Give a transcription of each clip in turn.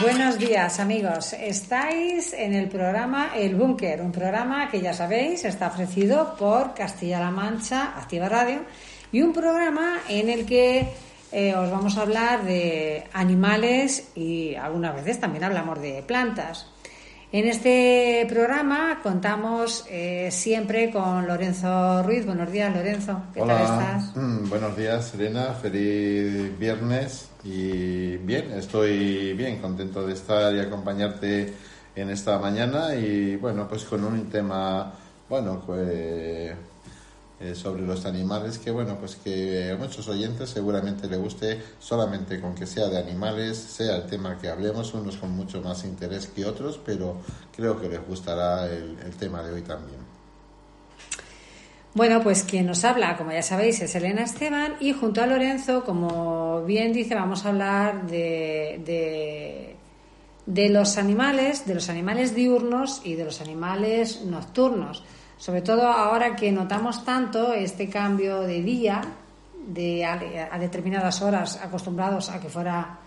Buenos días amigos, estáis en el programa El Búnker, un programa que ya sabéis está ofrecido por Castilla-La Mancha, Activa Radio, y un programa en el que eh, os vamos a hablar de animales y algunas veces también hablamos de plantas. En este programa contamos eh, siempre con Lorenzo Ruiz. Buenos días, Lorenzo. ¿Qué Hola. tal estás? Mm, buenos días, Serena. Feliz viernes. Y bien, estoy bien, contento de estar y acompañarte en esta mañana. Y bueno, pues con un tema, bueno, pues eh, sobre los animales que bueno pues que a muchos oyentes seguramente le guste solamente con que sea de animales sea el tema que hablemos unos con mucho más interés que otros pero creo que les gustará el, tema de hoy también Bueno, pues quien nos habla, como ya sabéis, es Elena Esteban y junto a Lorenzo, como bien dice, vamos a hablar de, de los animales, de los animales diurnos y de los animales nocturnos. Sobre todo ahora que notamos tanto este cambio de día, de a, a determinadas horas acostumbrados a que fuera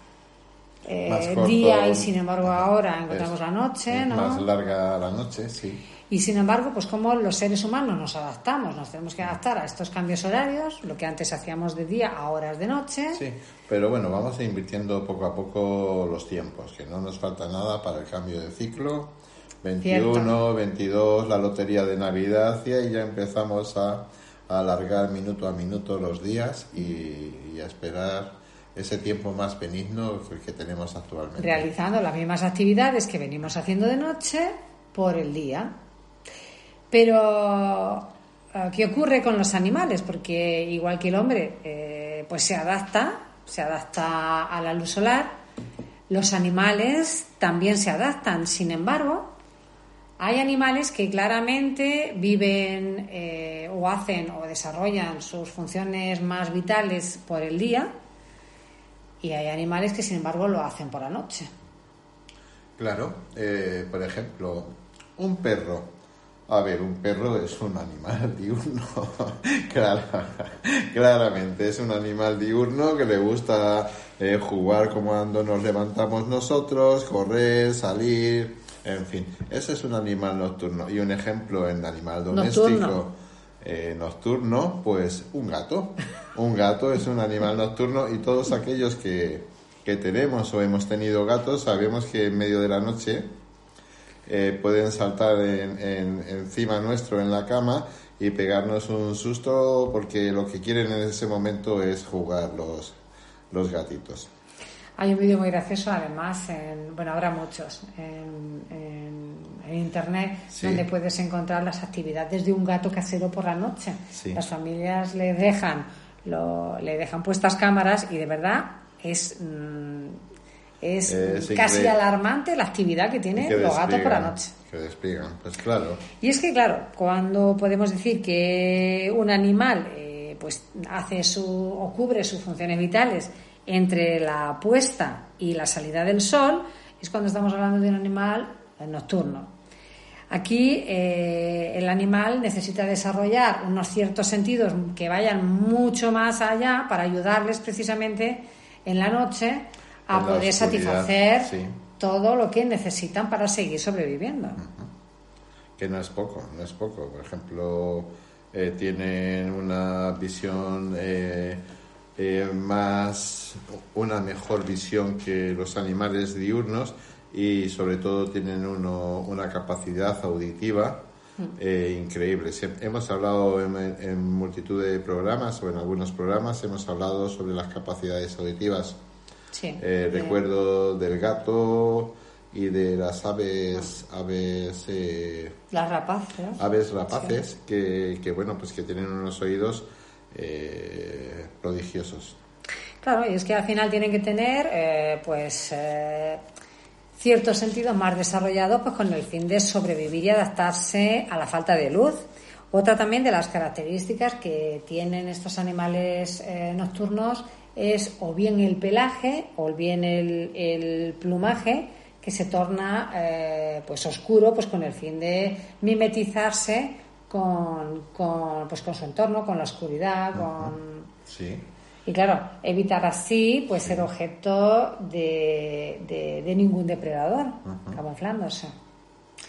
eh, corto, día y sin embargo ahora encontramos la noche, ¿no? más larga la noche sí Y sin embargo, pues como los seres humanos nos adaptamos, nos tenemos que adaptar a estos cambios horarios, lo que antes hacíamos de día a horas de noche. Sí, pero bueno, vamos invirtiendo poco a poco los tiempos, que no nos falta nada para el cambio de ciclo. 21, Cierto. 22, la lotería de Navidad y ahí ya empezamos a, a alargar minuto a minuto los días y, y a esperar ese tiempo más benigno que tenemos actualmente. realizando las mismas actividades que venimos haciendo de noche por el día. Pero, eh, ¿qué ocurre con los animales? Porque igual que el hombre, eh, pues se adapta, se adapta a la luz solar, los animales también se adaptan. Sin embargo, hay animales que claramente viven eh, o hacen o desarrollan sus funciones más vitales por el día y hay animales que sin embargo lo hacen por la noche. Claro, eh, por ejemplo, un perro. A ver, un perro es un animal diurno, Claro, claramente es un animal diurno que le gusta eh, jugar como cuando nos levantamos nosotros, correr, salir, en fin, ese es un animal nocturno. Y un ejemplo en animal doméstico Nocturno. eh, nocturno, pues un gato. Un gato es un animal nocturno y todos aquellos que, que tenemos o hemos tenido gatos sabemos que en medio de la noche eh, pueden saltar en- en- encima nuestro en la cama y pegarnos un susto porque lo que quieren en ese momento es jugar los, los gatitos. Hay un vídeo muy gracioso, además, en, bueno, habrá muchos en, en- en internet Sí. donde puedes encontrar las actividades de un gato casero por la noche. Sí. Las familias le dejan, lo, le dejan puestas cámaras y de verdad es, mm, es Es casi increíble. alarmante la actividad que tienen Que los gatos por la noche. Que despliegan, pues claro. Y es que, claro, cuando podemos decir que un animal eh, pues hace su o cubre sus funciones vitales entre la puesta y la salida del sol, es cuando estamos hablando de un animal eh, nocturno. Aquí eh, el animal necesita desarrollar unos ciertos sentidos que vayan mucho más allá para ayudarles precisamente en la noche a la poder satisfacer sí. todo lo que necesitan para seguir sobreviviendo. que no es poco, no es poco. Por ejemplo, eh, tienen una visión eh, eh, más una mejor visión que los animales diurnos y sobre todo tienen uno, una capacidad auditiva eh, increíble. Hemos hablado en, multitud de programas o en algunos programas hemos hablado sobre las capacidades auditivas. Eh, recuerdo del gato y de las aves aves las rapaces aves rapaces que, que, bueno pues que tienen unos oídos eh, prodigiosos. Claro, y es que al final tienen que tener, eh, pues, eh, ciertos sentidos más desarrollados, pues, con el fin de sobrevivir y adaptarse a la falta de luz. Otra también de las características que tienen estos animales nocturnos es o bien el pelaje o bien el, el plumaje que se torna pues oscuro pues con el fin de mimetizarse con, con, pues con su entorno, con la oscuridad, con... Sí. Y claro, evitar así pues ser objeto de, de, ningún depredador, camuflándose.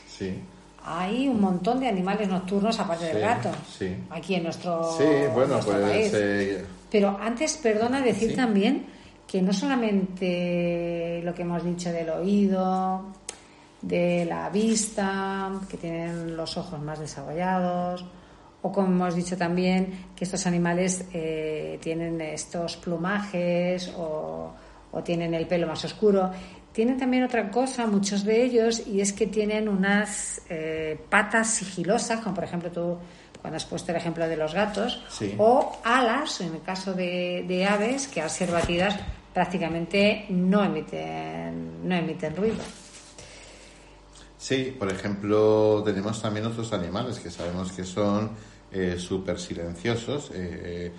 Sí. Hay un montón de animales nocturnos aparte del gato. Sí. Aquí en nuestro, sí, bueno, pues, país. Eh, Pero antes, perdona decir también que no solamente lo que hemos dicho del oído, de la vista, que tienen los ojos más desarrollados, o como hemos dicho también, que estos animales eh, tienen estos plumajes o, tienen el pelo más oscuro. Tienen también otra cosa, muchos de ellos, y es que tienen unas eh, patas sigilosas, como por ejemplo tú cuando has puesto el ejemplo de los gatos, o alas, en el caso de, de, aves, que al ser batidas prácticamente no emiten, no emiten ruido. Sí, por ejemplo, tenemos también otros animales que sabemos que son eh, súper silenciosos, eh,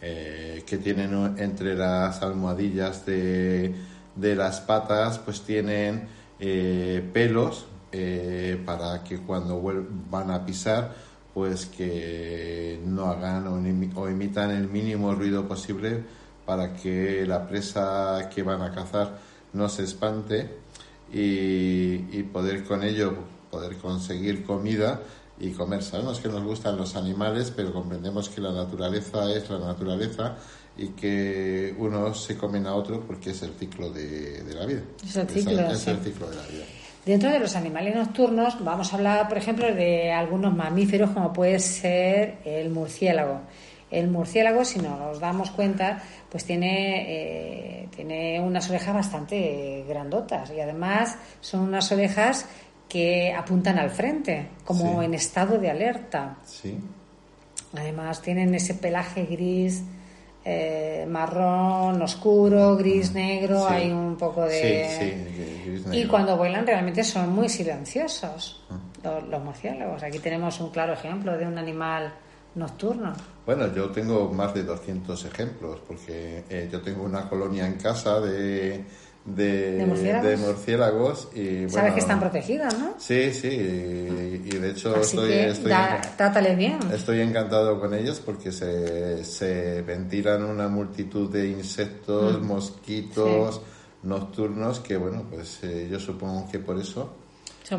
eh, que tienen entre las almohadillas de, de las patas, pues tienen pelos para que cuando van a pisar, pues que no hagan o, emitan el mínimo ruido posible para que la presa que van a cazar no se espante y, poder con ello poder conseguir comida y comer. Sabemos que nos gustan los animales, pero comprendemos que la naturaleza es la naturaleza y que unos se comen a otro porque es el ciclo de, la vida. Es el ciclo, es el ciclo de la vida. Dentro de los animales nocturnos vamos a hablar, por ejemplo, de algunos mamíferos como puede ser el murciélago. El murciélago, si nos damos cuenta, pues tiene, eh, tiene unas orejas bastante grandotas y además son unas orejas que apuntan al frente, como en estado de alerta. Sí. Además tienen ese pelaje gris, eh, marrón, oscuro, gris, negro, hay un poco de... Sí, gris, Y cuando vuelan realmente son muy silenciosos ah. los, los murciélagos. Aquí tenemos un claro ejemplo de un animal nocturno. Bueno, yo tengo más de 200 ejemplos, porque eh, yo tengo una colonia en casa de, de, murciélagos? y Sabes que están protegidas, ¿no? Sí, sí, y, de hecho estoy, bien. Estoy encantado con ellos porque se, se ventilan una multitud de insectos, mm. mosquitos nocturnos que, bueno, pues eh, yo supongo que por eso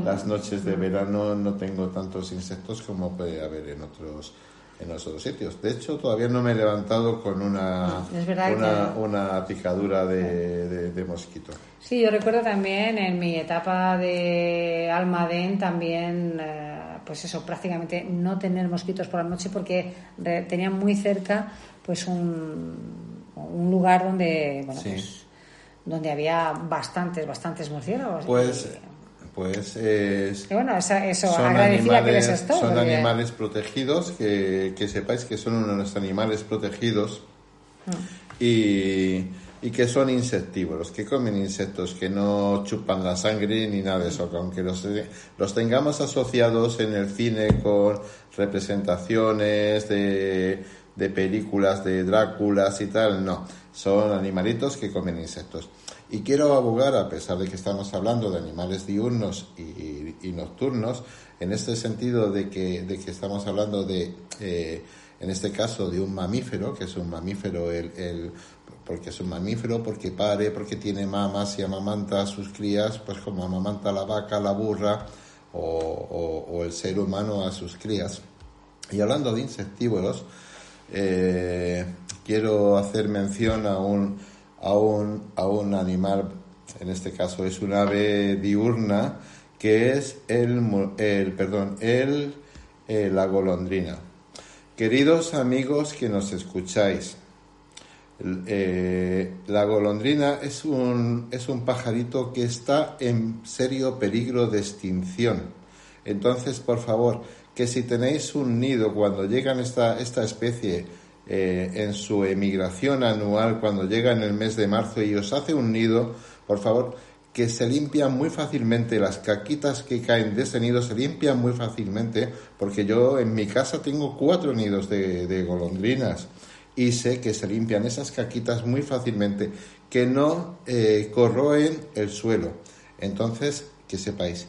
las noches de mm. verano no tengo tantos insectos como puede haber en otros en los otros sitios. De hecho, todavía no me he levantado con una, una, picadura de, mosquito. Sí, yo recuerdo también en mi etapa de Almadén también, eh, pues eso, prácticamente no tener mosquitos por la noche porque tenía muy cerca pues un, un lugar donde, bueno, pues, donde había bastantes, bastantes murciélagos. Pues pues es, bueno, eso, son animales, que Son animales protegidos, que, que, sepáis que son unos animales protegidos mm. y, y, que son insectívoros, que comen insectos, que no chupan la sangre ni nada de eso, que aunque los, los tengamos asociados en el cine con representaciones de, de películas de Dráculas y tal, no, son animalitos que comen insectos. Y quiero abogar, a pesar de que estamos hablando de animales diurnos y, nocturnos, en este sentido de que, de que estamos hablando de, eh, en este caso, de un mamífero, que es un mamífero, el, el, porque es un mamífero, porque pare, porque tiene mamas y amamanta a sus crías, pues como amamanta la vaca, la burra o, o, el ser humano a sus crías. Y hablando de insectívoros, eh, quiero hacer mención a un, a un, a un animal, en este caso es un ave diurna, que es el, el perdón, el, la golondrina. Queridos amigos que nos escucháis, eh, la golondrina es un, es un pajarito que está en serio peligro de extinción. Entonces, por favor, que si tenéis un nido cuando llegan esta, esta especie eh, en su emigración anual, cuando llega en el mes de marzo y os hace un nido, por favor, que se limpian muy fácilmente, las caquitas que caen de ese nido se limpian muy fácilmente, porque yo en mi casa tengo cuatro nidos de golondrinas y sé que se limpian esas caquitas muy fácilmente, que no eh, corroen el suelo. Entonces, que sepáis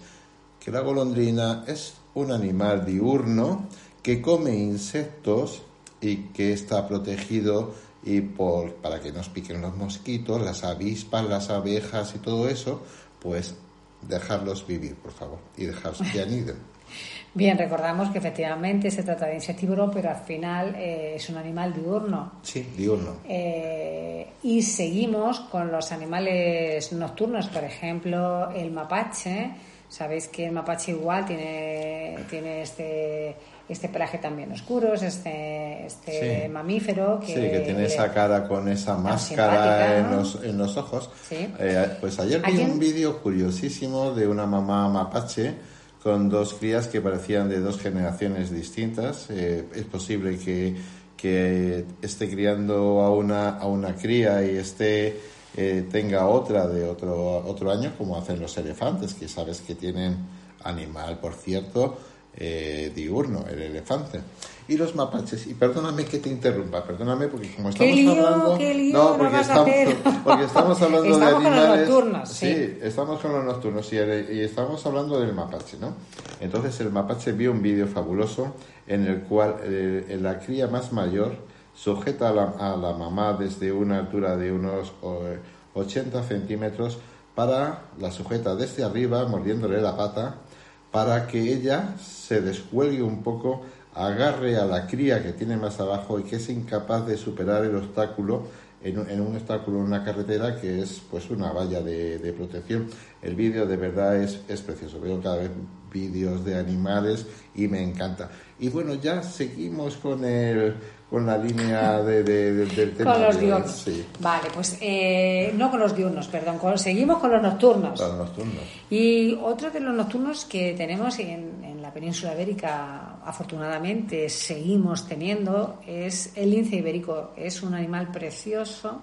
que la golondrina es un animal diurno que come insectos y que está protegido y por, para que no os piquen los mosquitos, las avispas, las abejas y todo eso, pues dejarlos vivir, por favor, y dejarlos que aniden. Bien, recordamos que efectivamente se trata de insectívoro, pero al final eh, es un animal diurno. Sí, diurno. Eh, y seguimos con los animales nocturnos, por ejemplo, el mapache. Sabéis que el mapache igual tiene, tiene este, este pelaje también oscuro, este, este mamífero que, sí, que tiene esa cara con esa máscara en, los, en, los, ojos. Sí. Eh, pues ayer vi un vídeo curiosísimo de una mamá mapache con dos crías que parecían de dos generaciones distintas. Eh, es posible que, que, esté criando a una, a una cría y esté eh, tenga otra de otro, otro año, como hacen los elefantes, que sabes que tienen animal, por cierto, eh, diurno, el elefante y los mapaches. Y perdóname que te interrumpa, perdóname porque como estamos hablando, no, porque, estamos, porque estamos hablando de animales, con los nocturnos, sí. estamos con los nocturnos y, y, estamos hablando del mapache, ¿no? Entonces el mapache vio un vídeo fabuloso en el cual eh, la cría más mayor sujeta a la, mamá desde una altura de unos 80 centímetros para la sujeta desde arriba mordiéndole la pata para que ella se descuelgue un poco agarre a la cría que tiene más abajo y que es incapaz de superar el obstáculo en, un obstáculo en una carretera que es pues una valla de, de protección. El vídeo de verdad es, es precioso. Veo cada vez vídeos de animales y me encanta. Y bueno, ya seguimos con el con la línea de, del tema. Con los diurnos. Vale, pues eh, no con los diurnos, perdón, seguimos con los nocturnos. Con los nocturnos. Y otro de los nocturnos que tenemos en, en, la península ibérica, afortunadamente seguimos teniendo, es el lince ibérico. Es un animal precioso,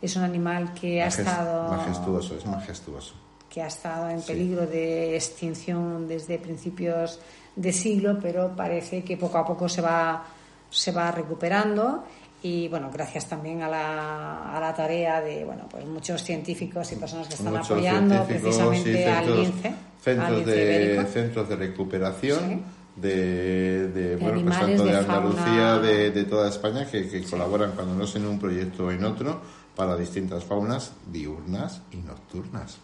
es un animal que ha estado. Majestuoso, es majestuoso. Que ha estado en peligro de extinción desde principios de siglo, pero parece que poco a poco se va se va recuperando y bueno, gracias también a la, a la tarea de bueno, pues muchos científicos y personas que están apoyando precisamente al lince. Centros, de, centros de recuperación. De, de, bueno, pues tanto de, Andalucía, de, de, toda España, que, que colaboran cuando no es en un proyecto o en otro, para distintas faunas diurnas y nocturnas.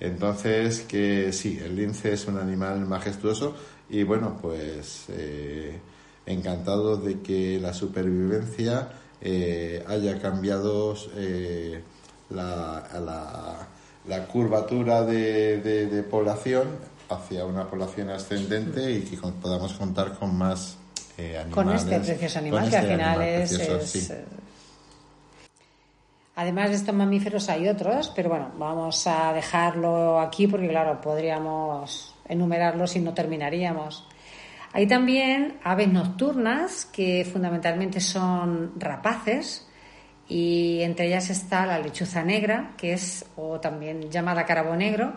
Entonces, que sí, el lince es un animal majestuoso y bueno, pues eh, encantado de que la supervivencia eh, haya cambiado eh, la, la, curvatura de, población hacia una población ascendente y que podamos contar con más eh, animales. Con este precioso animal que al este final es... Además de estos mamíferos hay otros, pero bueno, vamos a dejarlo aquí porque claro, podríamos enumerarlos y no terminaríamos. Hay también aves nocturnas que fundamentalmente son rapaces y entre ellas está la lechuza negra, que es o también llamada carabo negro,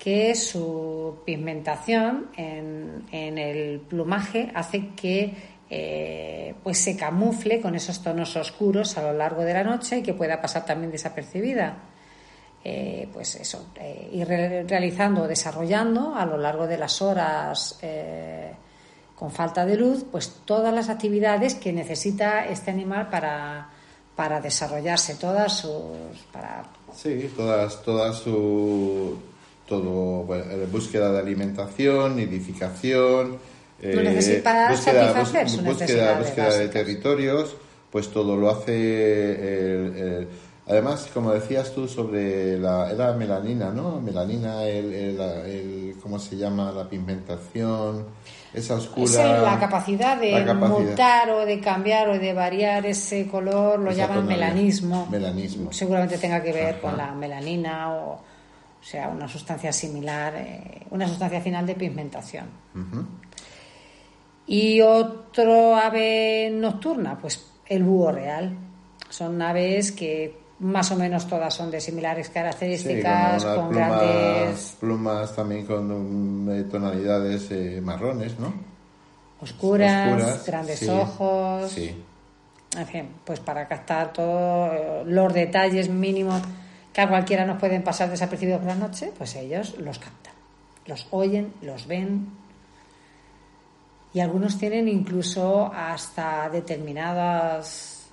que su pigmentación en, el plumaje hace que eh, pues se camufle con esos tonos oscuros a lo largo de la noche y que pueda pasar también desapercibida. Eh, pues eso, eh, ir realizando o desarrollando a lo largo de las horas con falta de luz, pues todas las actividades que necesita este animal para, para desarrollarse, todas sus... Para... Sí, todas, todas su... Todo, eh, búsqueda de alimentación, nidificación, eh, búsqueda, búsqueda, búsqueda de territorios, pues todo lo hace el- el- además como decías tú sobre la era melanina no melanina el, el, cómo se llama la pigmentación esa oscura Es la capacidad de la capacidad. mutar o de cambiar o de variar ese color, lo Esa llaman tonalidad. melanismo. Melanismo. Seguramente tenga que ver Ajá. con la melanina o, o sea, una sustancia similar, eh, una sustancia final de pigmentación. Ujú. Y otro ave nocturna, pues el búho real. Son aves que más o menos todas son de similares características, con plumas, grandes plumas también con um, eh, tonalidades eh, marrones no oscuras, Oscuras, grandes sí, ojos. sí En fin, pues para captar todos los detalles mínimos que a cualquiera nos pueden pasar desapercibidos por la noche, pues ellos los captan. Los oyen, los ven. Y algunos tienen incluso hasta determinadas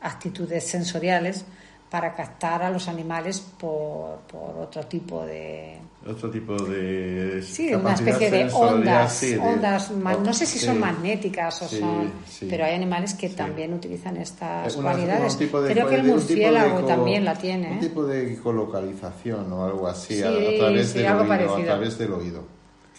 actitudes sensoriales para captar a los animales por, por otro tipo de, Otro tipo de. Sí, una especie de ondas, sí, de- ondas, no sé si sí. son magnéticas o Sí, son, sí. pero hay animales que Sí. también utilizan estas Una- cualidades. Creo que el murciélago co- también la tiene. Un ¿eh? tipo de colocalización o algo así, a, Sí, través sí, del oído. A través del oído.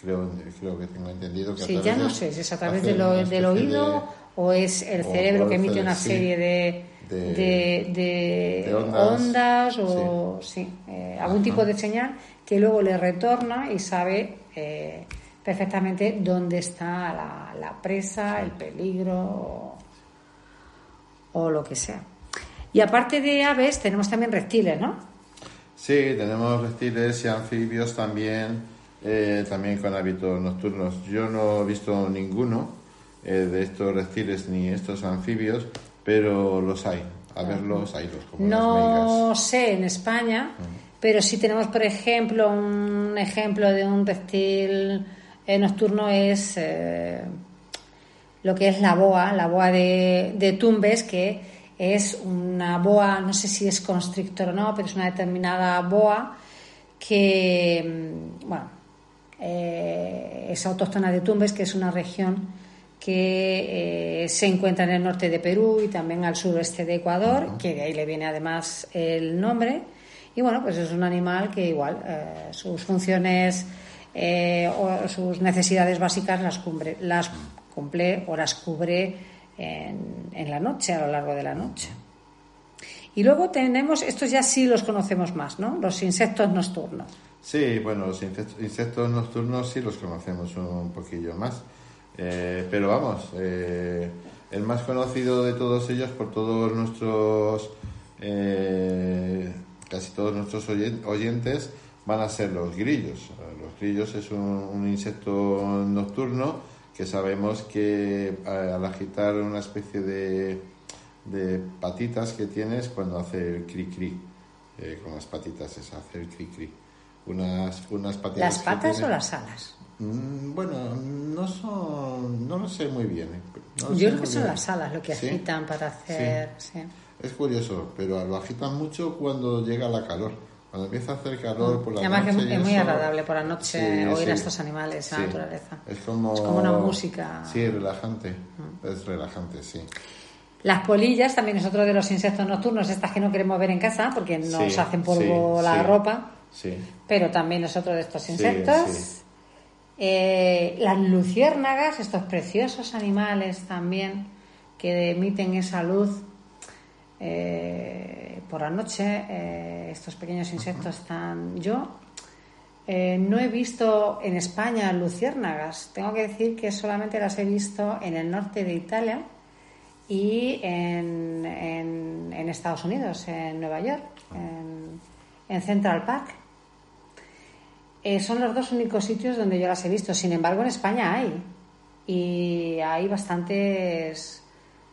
Creo, creo que tengo entendido que Sí, ya no sé si es a través de lo- del oído de- o es el cerebro que emite cere- una serie de, de- de, ondas, ondas, o sí, eh, algún Ajá. tipo de señal que luego le retorna y sabe eh, perfectamente dónde está la, la presa, el peligro o, o lo que sea. Y aparte de aves, tenemos también reptiles, ¿no? Sí, tenemos reptiles y anfibios también, eh, también con hábitos nocturnos. Yo no he visto ninguno eh, de estos reptiles ni estos anfibios, pero los hay. A verlos, hay los como No sé en España, pero sí tenemos, por ejemplo, un ejemplo de un reptil eh, nocturno es eh, lo que es la boa, la boa de, de Tumbes, que es una boa, no sé si es constrictor o no, pero es una determinada boa que, mm, bueno, eh, es autóctona de Tumbes, que es una región que eh, se encuentra en el norte de Perú y también al suroeste de Ecuador, que de ahí le viene además el nombre. Y bueno, pues es un animal que igual eh, sus funciones o sus necesidades básicas las cumple, las cumple o las cubre en, en la noche, a lo largo de la noche. Y luego tenemos, estos ya sí los conocemos más, ¿no? Los insectos nocturnos. Sí, bueno, los insectos, nocturnos sí los conocemos un poquillo más. Eh, pero vamos, eh, el más conocido de todos ellos por todos nuestros, eh, casi todos nuestros oyen- oyentes, van a ser los grillos. Los grillos es un, un insecto nocturno que sabemos que eh, al agitar una especie de, de patitas que tienes cuando hace el cri cri, eh, con las patitas es hacer cri cri. Unas, unas ¿Las patas o las alas? Mm, Bueno, no son, no lo sé muy bien. eh. No Yo creo que son bien. las alas lo que ¿Sí? agitan para hacer. sí. Es curioso, pero lo agitan mucho cuando llega la calor. Cuando empieza a hacer calor por la Además noche. es muy eso- agradable por la noche oír a estos animales, la naturaleza. Es como, Es como una música. Mm. Sí, relajante. Es relajante, sí. Las polillas también es otro de los insectos nocturnos, estas que no queremos ver en casa porque nos hacen polvo la ropa, Sí. pero también es otro de estos insectos. sí. Eh, las luciérnagas, estos preciosos animales también que emiten esa luz eh, por la noche, eh, estos pequeños insectos tan... Yo eh, no he visto en España luciérnagas, tengo que decir que solamente las he visto en el norte de Italia y en, en- en Estados Unidos, en Nueva York, en, en Central Park. Eh, son los dos únicos sitios donde yo las he visto. Sin embargo, en España hay. Y hay bastantes,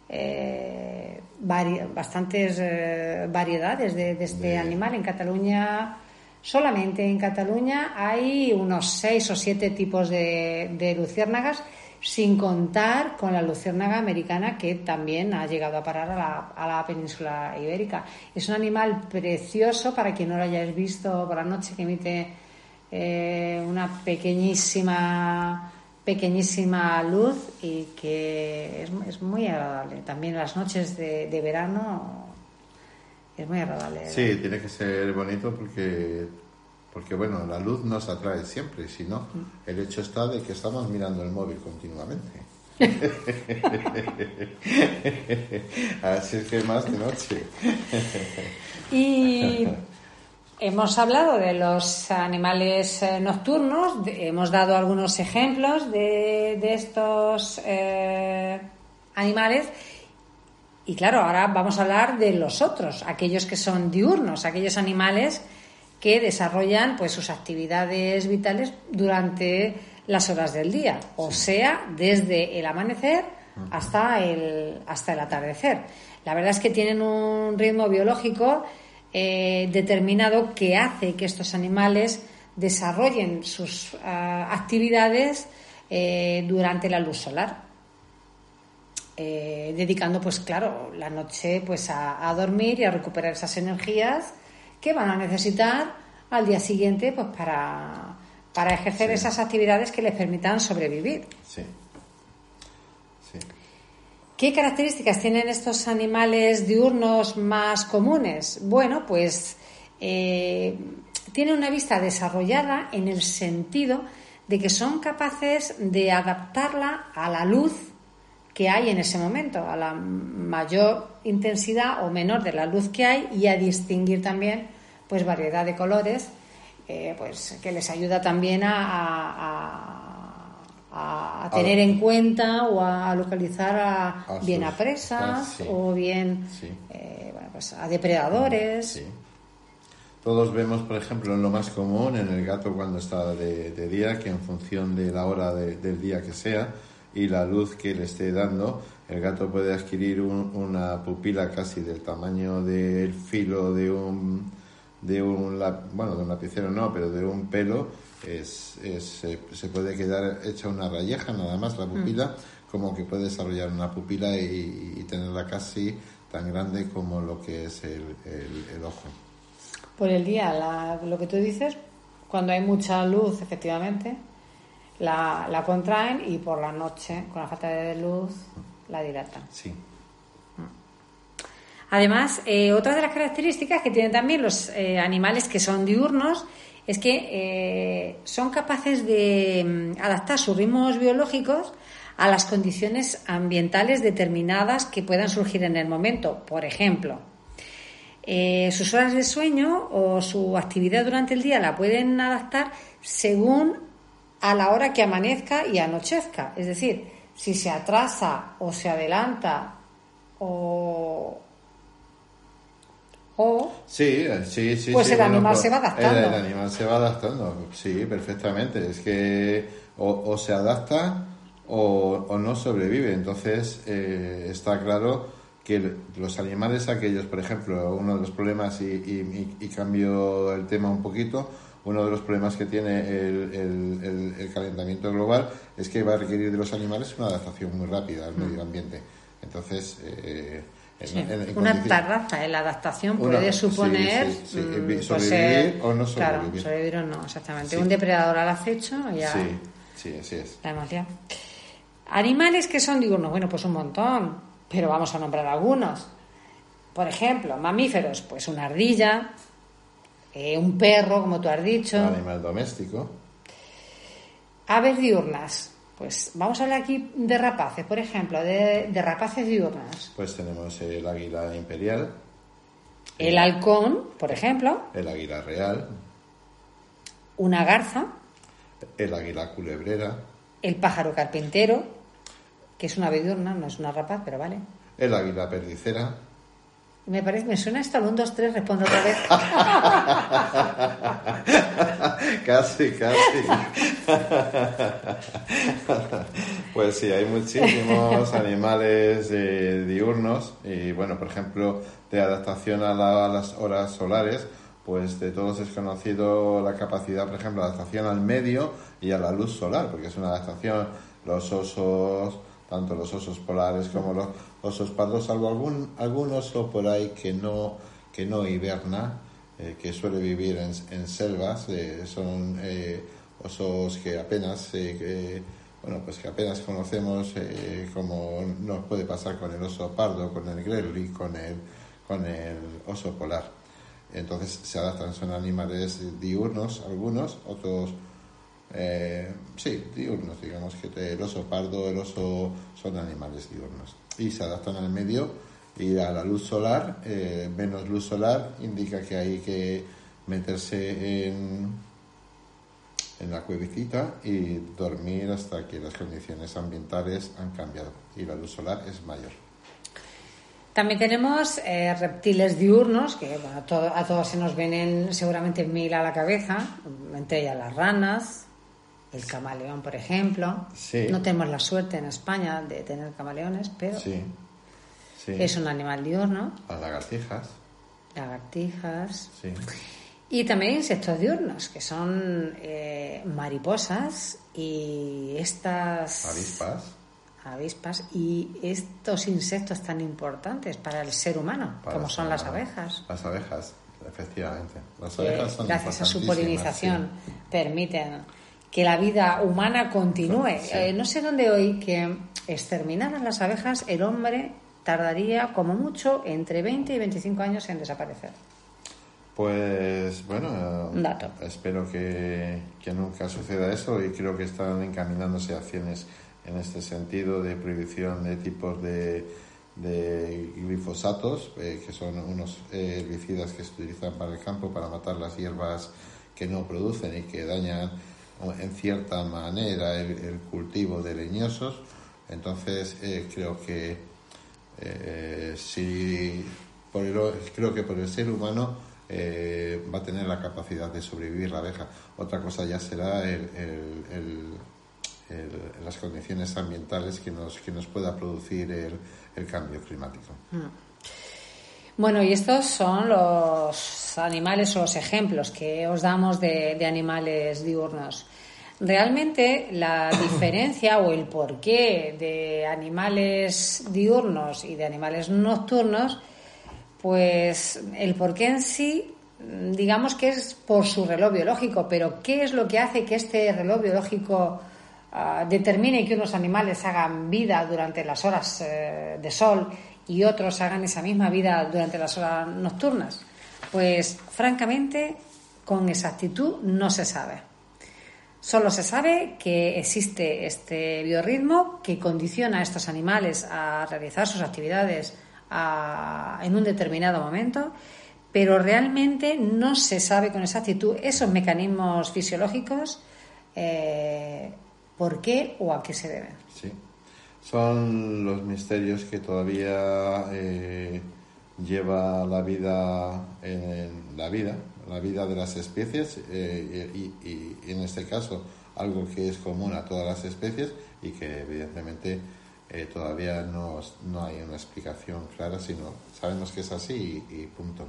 eh, vari- bastantes eh, variedades de, de este De- animal. En Cataluña, solamente en Cataluña hay unos seis o siete tipos de, de luciérnagas, sin contar con la luciérnaga americana que también ha llegado a parar a la, a la península ibérica. Es un animal precioso para quien no lo hayáis visto por la noche que emite eh, una pequeñísima pequeñísima luz y que es, es muy agradable. También las noches de, de verano es muy agradable. Sí, tiene que ser bonito porque, porque bueno, la luz nos atrae siempre, si no, el hecho está de que estamos mirando el móvil continuamente. Así es que más de noche. Y hemos hablado de los animales eh, nocturnos, hemos dado algunos ejemplos de, de estos eh, animales. Y claro, ahora vamos a hablar de los otros, aquellos que son diurnos, aquellos animales que desarrollan pues sus actividades vitales durante las horas del día, o sea, desde el amanecer hasta el, hasta el atardecer. La verdad es que tienen un ritmo biológico eh, determinado que hace que estos animales desarrollen sus ah, actividades eh, durante la luz solar. Eh, dedicando pues claro la noche pues a, a dormir y a recuperar esas energías que van a necesitar al día siguiente pues para, para ejercer Sí. esas actividades que les permitan sobrevivir. Sí. Sí. ¿Qué características tienen estos animales diurnos más comunes? Bueno, pues eh, tienen una vista desarrollada en el sentido de que son capaces de adaptarla a la luz que hay en ese momento, a la mayor intensidad o menor de la luz que hay y a distinguir también pues variedad de colores, eh, pues que les ayuda también a, a- a- a tener en cuenta o a localizar a, bien sus- a presas sí. o bien Sí. eh, bueno, pues a depredadores. Sí. Todos vemos, por ejemplo, en lo más común, en el gato cuando está de, de día, que en función de la hora de- del día que sea y la luz que le esté dando, el gato puede adquirir un- una pupila casi del tamaño del filo de un, de un, bueno, de un lapicero no, pero de un pelo, es, es- se, se puede quedar hecha una rayeja nada más la pupila, como que puede desarrollar una pupila y, y tenerla casi tan grande como lo que es el, el- el ojo. Por el día, la- lo que tú dices, cuando hay mucha luz, efectivamente, la, la contraen y por la noche, con la falta de luz, la dilatan. Sí. Además, eh, otra de las características que tienen también los eh, animales que son diurnos es que eh, son capaces de mm, adaptar sus ritmos biológicos a las condiciones ambientales determinadas que puedan surgir en el momento. Por ejemplo, sus horas de sueño o su actividad durante el día la pueden adaptar según a la hora que amanezca y anochezca. Es decir, si se atrasa o se adelanta o, o Sí, eh, sí, sí. Pues el animal se va adaptando. El, el animal se va adaptando, sí, perfectamente. Es que o, o se adapta o, o no sobrevive. Entonces, eh, está claro que los animales aquellos, por ejemplo, uno de los problemas, y, y- y- cambio el tema un poquito, uno de los problemas que tiene el, el- el- calentamiento global es que va a requerir de los animales una adaptación muy rápida al medio ambiente. Entonces, eh, sí, en- en una condiciones- tarraza en la adaptación Una- puede suponer sí, sí, mm, vi- pues, sobrevivir eh, o no Claro, sobrevivir. sobrevivir o no, exactamente. Un depredador al acecho, ya Sí, sí, así es. la. Animales que son diurnos, bueno, pues un montón, pero vamos a nombrar algunos. Por ejemplo, mamíferos, pues una ardilla, eh, un perro, como tú has dicho, Un animal doméstico. aves diurnas. Pues vamos a hablar aquí de rapaces, por ejemplo, de, de rapaces diurnas. Pues tenemos el águila imperial, El halcón, por ejemplo, el águila real, una garza, el águila culebrera, el pájaro carpintero, que es una ave diurna, no es una rapaz, pero vale. el águila perdicera, Me parece, me suena esto al 1, 2, 3, respondo otra vez. casi, casi. pues sí, hay muchísimos animales eh, diurnos y bueno, por ejemplo, de adaptación a, la- a las horas solares, pues de todos es conocido la capacidad, por ejemplo, adaptación al medio y a la luz solar, porque es una adaptación, los osos, tanto los osos polares como los osos pardos, salvo algún, algún oso por ahí que no, que no hiberna, eh, que suele vivir en, en selvas, eh, son eh, osos que apenas eh, que bueno, pues que apenas conocemos, como nos puede pasar con el oso pardo, con el grelly, con el, con el oso polar. Entonces se adaptan, son animales diurnos algunos, otros, eh, sí, diurnos, digamos que el oso pardo, el oso son animales diurnos. Y se adaptan al medio y a la luz solar, eh, menos luz solar indica que hay que meterse en, en la cuevecita y dormir hasta que las condiciones ambientales han cambiado y la luz solar es mayor. También tenemos eh, reptiles diurnos, que bueno, a, to- a todos se nos vienen seguramente mil a la cabeza, entre ellas las ranas, el camaleón, por ejemplo. Sí. No tenemos la suerte en España de tener camaleones, pero Sí, sí. es un animal diurno, Las lagartijas, lagartijas. sí. Y también insectos diurnos, que son eh, mariposas y estas Avispas, avispas y estos insectos tan importantes para el ser humano, para como son las abejas. Las abejas, efectivamente. Las abejas son gracias a su polinización sí. permiten que la vida humana continúe. Sí. Eh, no sé dónde hoy que exterminaran las abejas, el hombre tardaría como mucho entre 20 y 25 años en desaparecer. Pues bueno, dato. espero que, que nunca suceda eso y creo que están encaminándose acciones en este sentido de prohibición de tipos de, de glifosatos, eh, que son unos herbicidas que se utilizan para el campo para matar las hierbas que no producen y que dañan en cierta manera el, cultivo de leñosos. Entonces eh, creo que eh, si por el, creo que por el ser humano eh, va a tener la capacidad de sobrevivir la abeja. Otra cosa ya será el, el- las condiciones ambientales que nos, que nos pueda producir el, cambio climático. Bueno, y estos son los animales o los ejemplos que os damos de animales diurnos. Realmente la diferencia o el porqué de animales diurnos y de animales nocturnos, pues el porqué en sí, digamos que es por su reloj biológico, pero ¿qué es lo que hace que este reloj biológico ah, determine que unos animales hagan vida durante las horas eh, de sol y otros hagan esa misma vida durante las horas nocturnas? Pues francamente, con exactitud no se sabe. Solo se sabe que existe este biorritmo que condiciona a estos animales a realizar sus actividades en un determinado momento, pero realmente no se sabe con exactitud esos mecanismos fisiológicos eh, por qué o a qué se deben. Sí. Son los misterios que todavía eh, lleva la vida en la vida, la vida de las especies eh, y, en este caso algo que es común a todas las especies y que evidentemente eh, todavía no, no hay una explicación clara, sino sabemos que es así y, punto.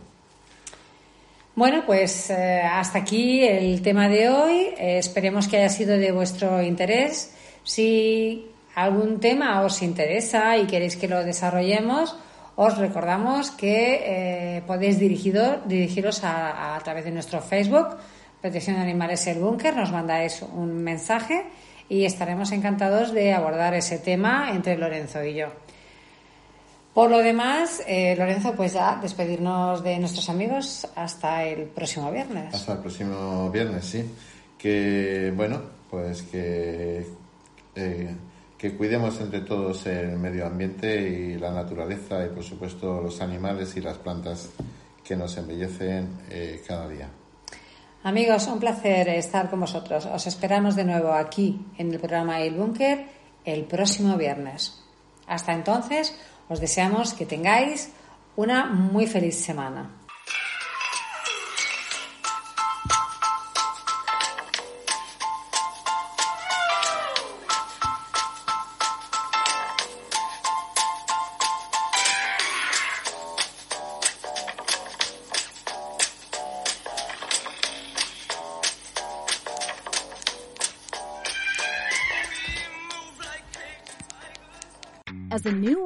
Bueno, pues eh, hasta aquí el tema de hoy. Esperemos que haya sido de vuestro interés. Si algún tema os interesa y queréis que lo desarrollemos, os recordamos que eh, podéis dirigido- dirigiros a, través de nuestro Facebook, Protección de Animales El Búnker, nos mandáis un mensaje y estaremos encantados de abordar ese tema entre Lorenzo y yo. Por lo demás, eh, Lorenzo, pues ya despedirnos de nuestros amigos hasta el próximo viernes. Hasta el próximo viernes, sí. Que, bueno, pues que, eh, que cuidemos entre todos el medio ambiente y la naturaleza y, por supuesto, los animales y las plantas que nos embellecen eh, cada día. Amigos, un placer estar con vosotros. Os esperamos de nuevo aquí en el programa El Búnker el próximo viernes. Hasta entonces, os deseamos que tengáis una muy feliz semana.